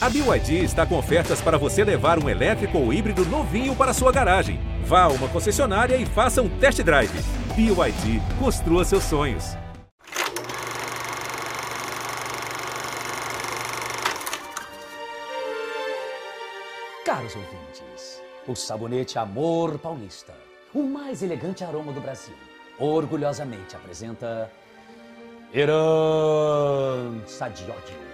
A BYD está com ofertas para você levar um elétrico ou híbrido novinho para sua garagem. Vá a uma concessionária e faça um test drive. BYD, construa seus sonhos. Caros ouvintes, o sabonete Amor Paulista, o mais elegante aroma do Brasil, orgulhosamente apresenta Herança de Ódio.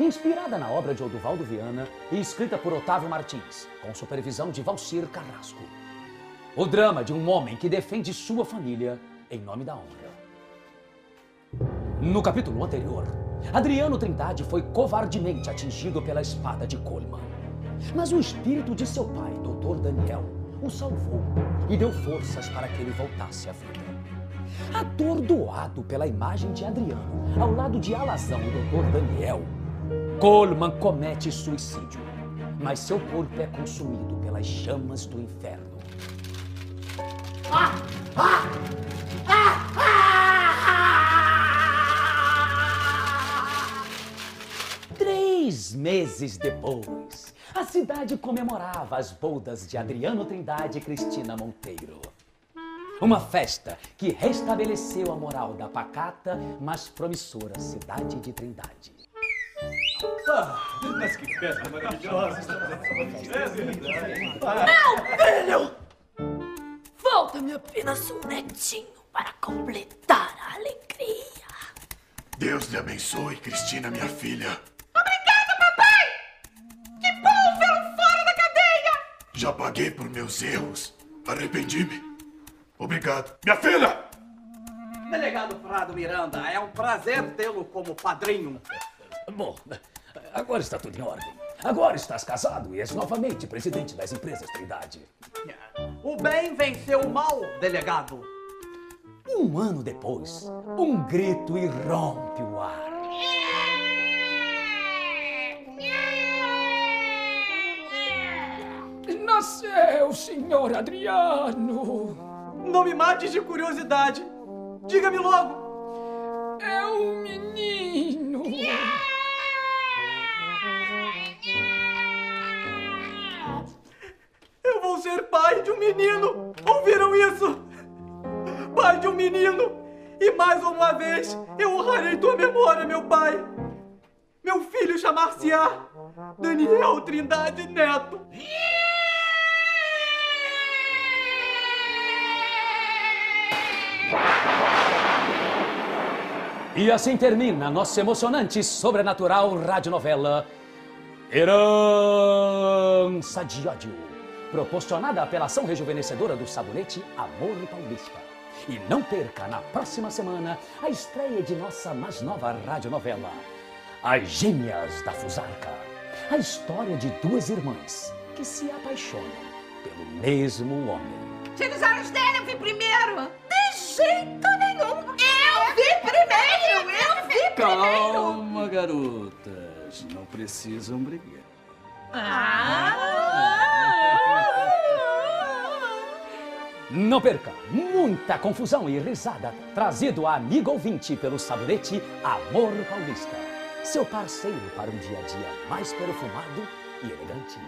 Inspirada na obra de Oduvaldo Viana e escrita por Otávio Martins, com supervisão de Valcir Carrasco. O drama de um homem que defende sua família em nome da honra. No capítulo anterior, Adriano Trindade foi covardemente atingido pela espada de Coleman. Mas o espírito de seu pai, Dr. Daniel, o salvou e deu forças para que ele voltasse à vida. Atordoado pela imagem de Adriano ao lado de Alazão e Dr. Daniel, Coleman comete suicídio, mas seu corpo é consumido pelas chamas do inferno. Três meses depois, a cidade comemorava as bodas de Adriano Trindade e Cristina Monteiro. Uma festa que restabeleceu a moral da pacata, mas promissora cidade de Trindade. Mas que festa maravilhosa! Filho! Volta-me apenas um netinho para completar a alegria. Deus lhe abençoe, Cristina, minha filha. Obrigada, papai! Que bom vê-lo fora da cadeia! Já paguei por meus erros. Arrependi-me. Obrigado. Minha filha! Delegado Prado Miranda, é um prazer tê-lo como padrinho. Bom, agora está tudo em ordem. Agora estás casado e és novamente presidente das empresas Trindade. O bem venceu o mal, delegado. Um ano depois, um grito irrompe o ar. Nasceu, senhor Adriano! Não me mates de curiosidade. Diga-me logo. É um menino! Pai de um menino. Ouviram isso? Pai de um menino. E mais uma vez eu honrarei tua memória, meu pai. Meu filho chamar-se-á Daniel Trindade Neto. E assim termina nossa emocionante sobrenatural radionovela Herança de Ódio, proporcionada pela ação rejuvenescedora do sabonete Amor Paulista. E não perca na próxima semana a estreia de nossa mais nova radionovela, As Gêmeas da Fusarca. A história de duas irmãs que se apaixonam pelo mesmo homem. Se olhos dele eu vi primeiro! De jeito nenhum! Eu vi primeiro! Eu vi primeiro! Calma, garotas. Não precisam brigar. Não perca muita confusão e risada trazido a amigo ouvinte pelo sabonete Amor Paulista. Seu parceiro para um dia a dia mais perfumado e elegante.